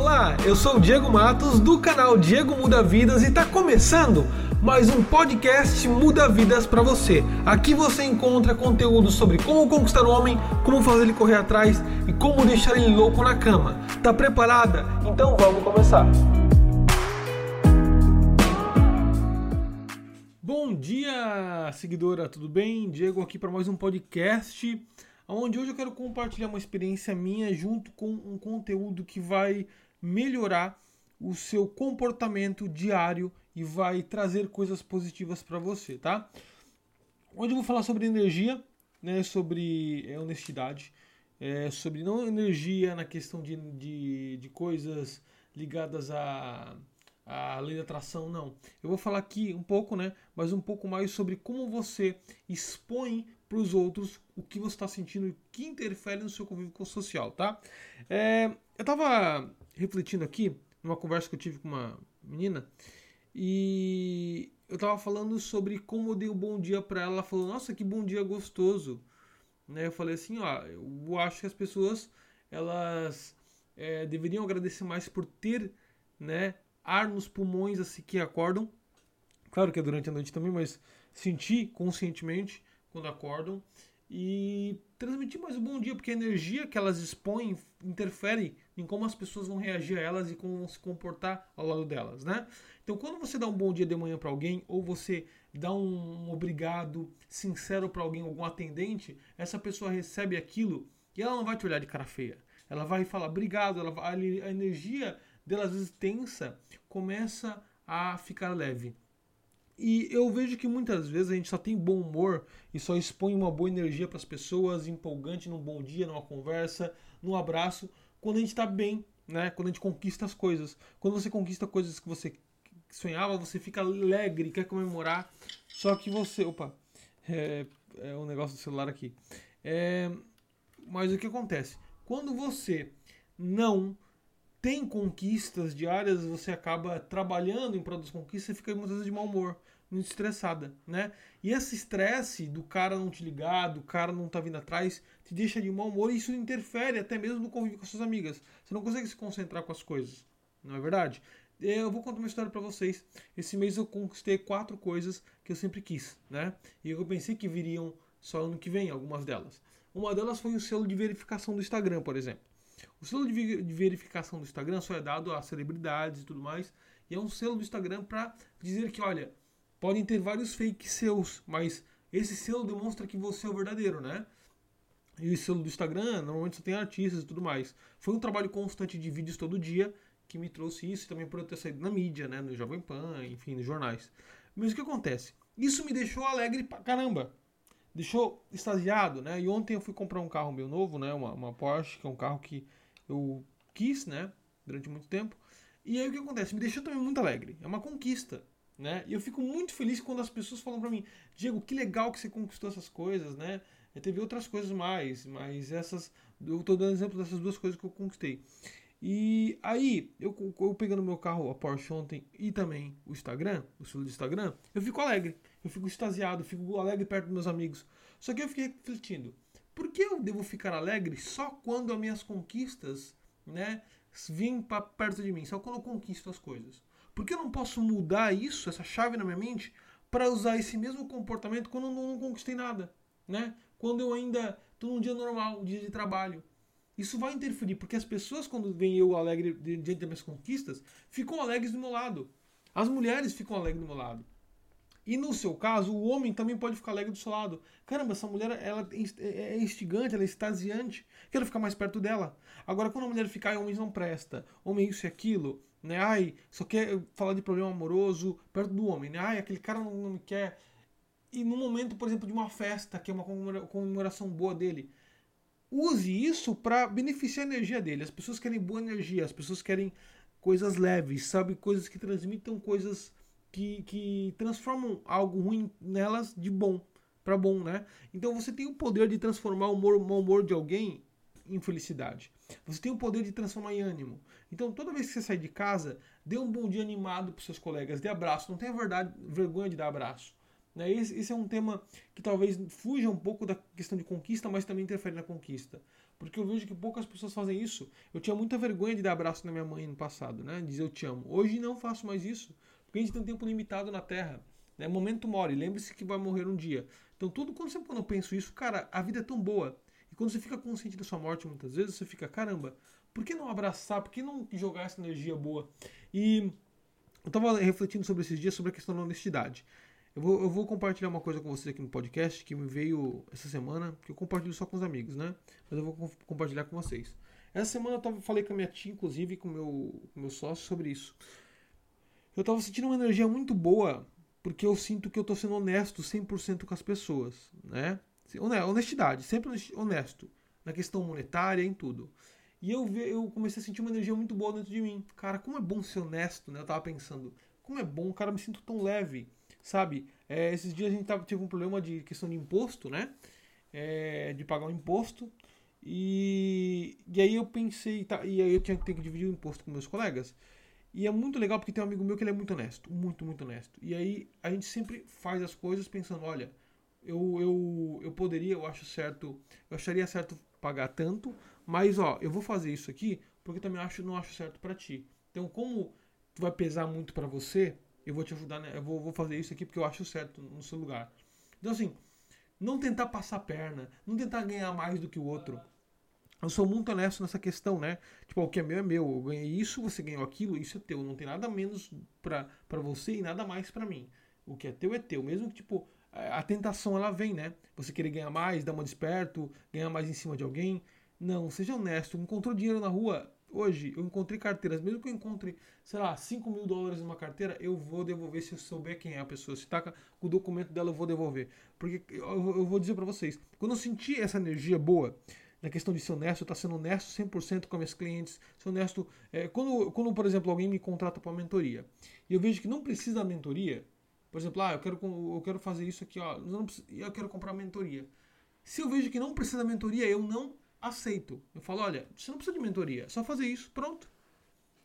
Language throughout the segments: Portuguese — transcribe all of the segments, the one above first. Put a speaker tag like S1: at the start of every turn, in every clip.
S1: Olá, eu sou o Diego Matos do canal Diego Muda Vidas e está começando mais um podcast Muda Vidas para você. Aqui você encontra conteúdo sobre como conquistar o homem, como fazer ele correr atrás e como deixar ele louco na cama. Tá preparada? Então vamos começar. Bom dia, seguidora, tudo bem? Diego aqui para mais um podcast onde hoje eu quero compartilhar uma experiência minha junto com um conteúdo que vai melhorar o seu comportamento diário e vai trazer coisas positivas para você, tá? Onde eu vou falar sobre energia, né, sobre é, honestidade, é, sobre não energia na questão de, de, de coisas ligadas a a lei da atração, não. Eu vou falar aqui um pouco, né, mas um pouco mais sobre como você expõe para os outros o que você está sentindo e que interfere no seu convívio social, tá? É, eu estava refletindo aqui numa conversa que eu tive com uma menina e eu estava falando sobre como eu dei um bom dia para ela. Ela falou: Nossa, que bom dia gostoso. Né? Eu falei assim: Ó, eu acho que as pessoas elas é, deveriam agradecer mais por ter, né, ar nos pulmões assim que acordam. Claro que é durante a noite também, mas sentir conscientemente quando acordam e transmitir mais um bom dia, porque a energia que elas expõem interfere em como as pessoas vão reagir a elas e como vão se comportar ao lado delas, né? Então, quando você dá um bom dia de manhã para alguém ou você dá um, obrigado sincero para alguém, algum atendente, essa pessoa recebe aquilo e ela não vai te olhar de cara feia. Ela vai falar obrigado, ela vai, a energia dela às vezes tensa começa a ficar leve. E eu vejo que muitas vezes a gente só tem bom humor e só expõe uma boa energia para as pessoas, empolgante num bom dia, numa conversa, num abraço, quando a gente está bem, né? Quando a gente conquista as coisas. Quando você conquista coisas que você sonhava, você fica alegre, quer comemorar. Só que você. Opa! É, é um negócio do celular aqui. É, mas o que acontece? Quando você não tem conquistas diárias, você acaba trabalhando em prol das conquistas e fica muitas vezes de mau humor, muito estressada, né? E esse estresse do cara não te ligar, do cara não tá vindo atrás, te deixa de mau humor e isso interfere até mesmo no convívio com suas amigas. Você não consegue se concentrar com as coisas, não é verdade? Eu vou contar uma história para vocês. Esse mês eu conquistei quatro coisas que eu sempre quis, né? E eu pensei que viriam só ano que vem, algumas delas. Uma delas foi o selo de verificação do Instagram, por exemplo. O selo de verificação do Instagram só é dado a celebridades e tudo mais. E é um selo do Instagram para dizer que, olha, podem ter vários fakes seus, mas esse selo demonstra que você é o verdadeiro, né? E o selo do Instagram normalmente só tem artistas e tudo mais. Foi um trabalho constante de vídeos todo dia que me trouxe isso, e também por eu ter saído na mídia, né? No Jovem Pan, enfim, nos jornais. Mas o que acontece? Isso me deixou alegre pra caramba deixou extasiado, né? E ontem eu fui comprar um carro meu novo, né? Uma, uma Porsche, que é um carro que eu quis, né? Durante muito tempo. E aí o que acontece? Me deixou também muito alegre. É uma conquista, né? E eu fico muito feliz quando as pessoas falam para mim, Diego, que legal que você conquistou essas coisas, né? Eu teve outras coisas mais, mas essas. Eu tô dando exemplo dessas duas coisas que eu conquistei. E aí, eu, eu pegando meu carro, a Porsche ontem, e também o Instagram, o estilo do Instagram, eu fico alegre eu fico extasiado, fico alegre perto dos meus amigos. Só que eu fiquei refletindo, por que eu devo ficar alegre só quando as minhas conquistas, né, vêm para perto de mim, só quando eu conquisto as coisas? Por que eu não posso mudar isso, essa chave na minha mente, para usar esse mesmo comportamento quando eu não conquistei nada, né? Quando eu ainda estou num dia normal, um dia de trabalho. Isso vai interferir, porque as pessoas, quando veem eu alegre diante das minhas conquistas, ficam alegres do meu lado. As mulheres ficam alegres do meu lado. E no seu caso, o homem também pode ficar alegre do seu lado. Caramba, essa mulher ela é, é instigante, ela é extasiante. Quero ficar mais perto dela. Agora, quando a mulher ficar, homem não presta, homem isso e aquilo, né? Ai, só quer falar de problema amoroso perto do homem, né? Ai, aquele cara não, não me quer. E no momento, por exemplo, de uma festa, que é uma comemoração boa dele, use isso para beneficiar a energia dele. As pessoas querem boa energia, as pessoas querem coisas leves, sabe? Coisas que transmitam coisas que, que transformam algo ruim nelas de bom para bom, né? Então você tem o poder de transformar o humor, o humor de alguém em felicidade. Você tem o poder de transformar em ânimo. Então toda vez que você sai de casa, dê um bom dia animado para seus colegas, dê abraço. Não tenha verdade, vergonha de dar abraço. Né? Esse, esse, é um tema que talvez fuja um pouco da questão de conquista, mas também interfere na conquista. Porque eu vejo que poucas pessoas fazem isso. Eu tinha muita vergonha de dar abraço na minha mãe no passado, né? Dizer eu te amo. Hoje não faço mais isso. Porque a gente tem um tempo limitado na Terra. Né? Momento mora. Lembre-se que vai morrer um dia. Então, tudo, quando, sempre quando eu penso isso, cara, a vida é tão boa. Quando você fica consciente da sua morte, muitas vezes, você fica, caramba, por que não abraçar? Por que não jogar essa energia boa? E eu tava refletindo sobre esses dias sobre a questão da honestidade. Eu vou, eu vou compartilhar uma coisa com vocês aqui no podcast que me veio essa semana, que eu compartilho só com os amigos, né? Mas eu vou compartilhar com vocês. Essa semana eu tava, falei com a minha tia, inclusive, com meu, o meu sócio sobre isso. Eu tava sentindo uma energia muito boa, porque eu sinto que eu tô sendo honesto 100% com as pessoas, né? Honestidade, sempre honesto. Na questão monetária, em tudo. E eu, eu comecei a sentir uma energia muito boa dentro de mim. Cara, como é bom ser honesto, né? Eu tava pensando, como é bom, cara, me sinto tão leve sabe? É, esses dias a gente tava, teve um problema de questão de imposto, né? É, de pagar um imposto. E, e aí eu pensei, tá, e aí eu tinha que ter que dividir o imposto com meus colegas. E é muito legal porque tem um amigo meu que ele é muito honesto, muito, muito honesto. E aí a gente sempre faz as coisas pensando, olha, eu, eu, eu poderia, eu acho certo, eu acharia certo pagar tanto, mas ó, eu vou fazer isso aqui porque também acho não acho certo para ti. Então, como vai pesar muito para você, eu vou te ajudar, né? eu vou, vou fazer isso aqui porque eu acho certo no seu lugar. Então, assim, não tentar passar perna, não tentar ganhar mais do que o outro. Eu sou muito honesto nessa questão, né? Tipo, o que é meu é meu. Eu ganhei isso, você ganhou aquilo, isso é teu. Não tem nada menos pra, pra você e nada mais pra mim. O que é teu é teu. Mesmo que, tipo, a tentação ela vem, né? Você querer ganhar mais, dar uma desperto, ganhar mais em cima de alguém. Não, seja honesto. Encontrou dinheiro na rua, hoje eu encontrei carteiras, mesmo que eu encontre, sei lá, 5 mil dólares numa carteira, eu vou devolver se eu souber quem é a pessoa. Se tá com o documento dela, eu vou devolver. Porque eu, vou dizer para vocês, quando eu senti essa energia boa, na questão de ser honesto, estar tá sendo honesto 100% com meus clientes, ser honesto. É, quando, quando, por exemplo, alguém me contrata para uma mentoria e eu vejo que não precisa da mentoria, por exemplo, ah, eu quero, eu quero fazer isso aqui, ó, não, eu quero comprar mentoria. Se eu vejo que não precisa da mentoria, eu não aceito. Eu falo, olha, você não precisa de mentoria, é só fazer isso, pronto.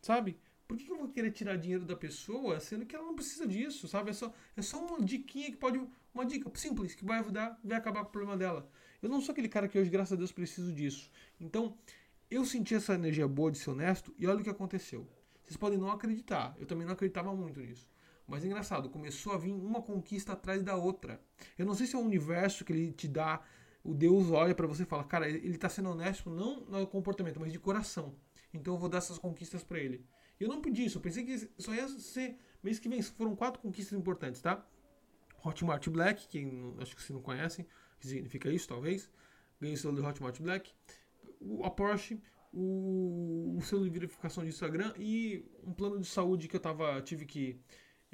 S1: Sabe? Por que, eu vou querer tirar dinheiro da pessoa, sendo que ela não precisa disso, sabe? É só, é só uma diquinha que pode. Uma dica simples que vai ajudar, vai acabar com o problema dela. Eu não sou aquele cara que hoje, graças a Deus, preciso disso. Então, eu senti essa energia boa de ser honesto e olha o que aconteceu. Vocês podem não acreditar, eu também não acreditava muito nisso. Mas é engraçado, começou a vir uma conquista atrás da outra. Eu não sei se é o universo que ele te dá o Deus olha para você e fala, cara, ele está sendo honesto não no comportamento, mas de coração. Então eu vou dar essas conquistas para ele. Eu não pedi isso, eu pensei que só ia ser mês que vem. Foram quatro conquistas importantes, tá? Hotmart Black, que acho que vocês não conhecem, que significa isso, talvez. Ganhei o selo de Hotmart Black. a Porsche, o, o selo de verificação de Instagram e um plano de saúde que eu tava, tive que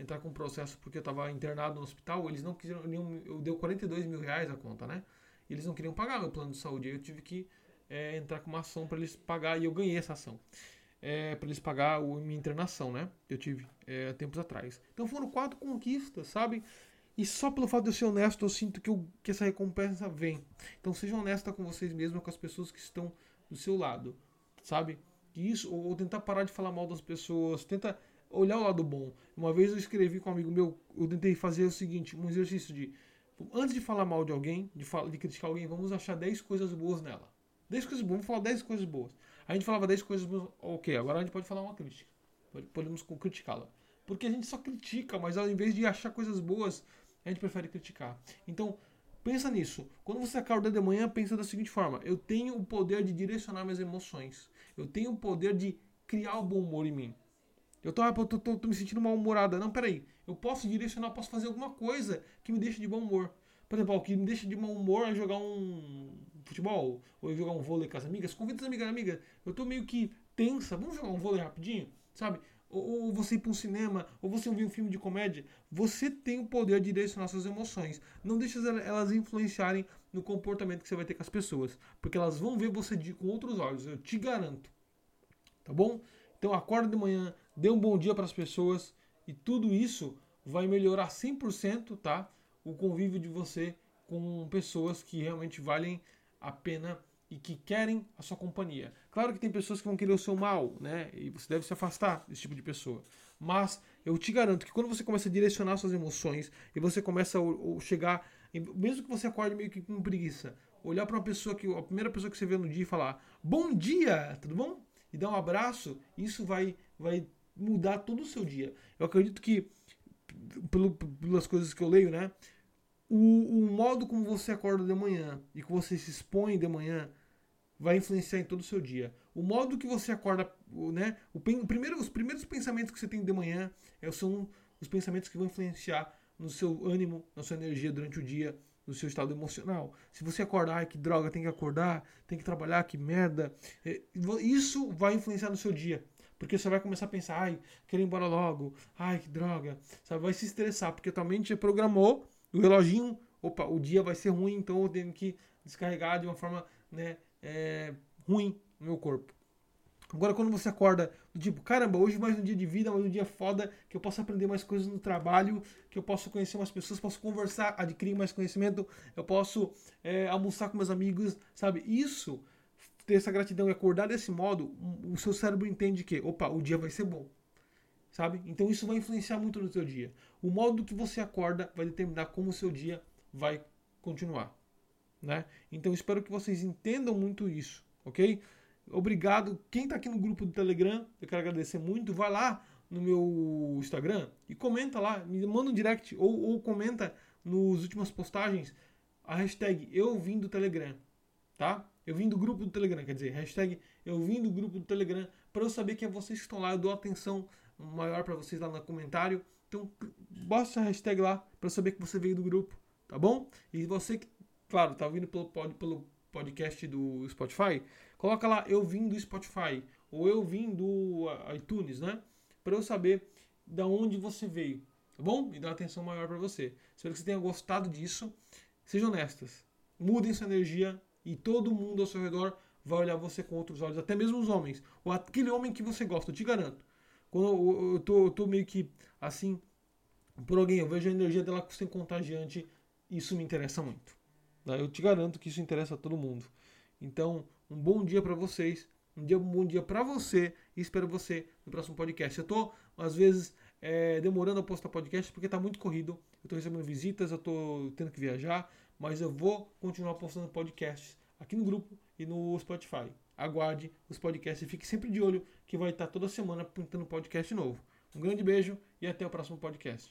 S1: entrar com um processo porque eu estava internado no hospital. Eles não quiseram, eu deu 42 mil reais a conta, né? Eles não queriam pagar meu plano de saúde. Eu tive que é, entrar com uma ação para eles pagar e eu ganhei essa ação. É, para eles pagar a minha internação, né? Eu tive é, tempos atrás. Então foram quatro conquistas, sabe? E só pelo fato de eu ser honesto, eu sinto que, eu, que essa recompensa vem. Então seja honesta com vocês mesmos, com as pessoas que estão do seu lado, sabe? Isso, ou, ou tentar parar de falar mal das pessoas, tenta olhar o lado bom. Uma vez eu escrevi com um amigo meu, eu tentei fazer o seguinte, um exercício de Antes de falar mal de alguém, de, falar, de criticar alguém, vamos achar 10 coisas boas nela. 10 coisas boas, vamos falar 10 coisas boas. A gente falava 10 coisas boas, ok, agora a gente pode falar uma crítica. Podemos criticá-la. Porque a gente só critica, mas ao invés de achar coisas boas, a gente prefere criticar. Então, pensa nisso. Quando você acorda de manhã, pensa da seguinte forma: eu tenho o poder de direcionar minhas emoções. Eu tenho o poder de criar o bom humor em mim. Eu tô, tô, tô, tô me sentindo mal-humorada. Não, peraí. Eu posso direcionar, posso fazer alguma coisa que me deixe de bom humor. Por exemplo, o que me deixa de bom humor é jogar um futebol, ou jogar um vôlei com as amigas. Convida as amigas, amiga, eu tô meio que tensa, vamos jogar um vôlei rapidinho, sabe? Ou, ou você ir para um cinema, ou você ouvir um filme de comédia. Você tem o poder de direcionar suas emoções. Não deixe elas influenciarem no comportamento que você vai ter com as pessoas. Porque elas vão ver você de, com outros olhos, eu te garanto. Tá bom? Então acorda de manhã, dê um bom dia para as pessoas e tudo isso vai melhorar 100%, tá? O convívio de você com pessoas que realmente valem a pena e que querem a sua companhia. Claro que tem pessoas que vão querer o seu mal, né? E você deve se afastar desse tipo de pessoa. Mas eu te garanto que quando você começa a direcionar suas emoções e você começa a chegar, mesmo que você acorde meio que com preguiça, olhar para uma pessoa que a primeira pessoa que você vê no dia e falar: "Bom dia, tudo bom?" e dar um abraço, isso vai vai mudar todo o seu dia. Eu acredito que pelo, pelas coisas que eu leio, né? O, o modo como você acorda de manhã e que você se expõe de manhã vai influenciar em todo o seu dia. O modo que você acorda, né? O, primeiro, os primeiros pensamentos que você tem de manhã é, são os pensamentos que vão influenciar no seu ânimo, na sua energia durante o dia, no seu estado emocional. Se você acordar, que droga, tem que acordar, tem que trabalhar, que merda, é, isso vai influenciar no seu dia. Porque você vai começar a pensar, ai, quero ir embora logo, ai, que droga. Sabe, vai se estressar, porque tua mente já programou o reloginho, opa, o dia vai ser ruim, então eu tenho que descarregar de uma forma né, é, ruim no meu corpo. Agora, quando você acorda tipo, caramba, hoje mais um dia de vida, mais um dia foda, que eu posso aprender mais coisas no trabalho, que eu posso conhecer mais pessoas, posso conversar, adquirir mais conhecimento, eu posso é, almoçar com meus amigos, sabe? Isso, ter essa gratidão e acordar desse modo, o seu cérebro entende que, opa, o dia vai ser bom, sabe? Então isso vai influenciar muito no seu dia. O modo que você acorda vai determinar como o seu dia vai continuar, né? Então espero que vocês entendam muito isso, ok? Obrigado. Quem está aqui no grupo do Telegram, eu quero agradecer muito. Vai lá no meu Instagram e comenta lá, me manda um direct ou, ou comenta nos últimas postagens a hashtag eu vim do Telegram, tá? Eu vim do grupo do Telegram, quer dizer, hashtag eu vim do grupo do Telegram para eu saber que é vocês que estão lá, eu dou atenção maior para vocês lá no comentário. Então, bota essa hashtag lá para saber que você veio do grupo, tá bom? E você que, claro, tá vindo pelo, pelo podcast do Spotify, coloca lá eu vim do Spotify ou eu vim do iTunes, né? Para eu saber da onde você veio, tá bom? E dar atenção maior para você. Espero que você tenha gostado disso. Sejam honestas. Mudem sua energia e todo mundo ao seu redor vai olhar você com outros olhos, até mesmo os homens. Ou aquele homem que você gosta, eu te garanto. Quando eu, tô, eu tô meio que assim por alguém, eu vejo a energia dela sem contagiante, isso me interessa muito. Né? Eu te garanto que isso interessa a todo mundo. Então, um bom dia para vocês, um, dia, um bom dia para você e espero você no próximo podcast. Eu tô, às vezes, é, demorando a postar podcast porque tá muito corrido. Eu tô recebendo visitas, eu tô tendo que viajar, mas eu vou continuar postando podcasts aqui no grupo e no Spotify. Aguarde os podcasts e fique sempre de olho que vai estar toda semana pintando podcast novo. Um grande beijo e até o próximo podcast.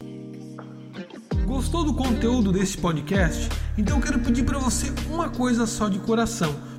S1: Gostou do conteúdo desse podcast? Então eu quero pedir para você uma coisa só de coração.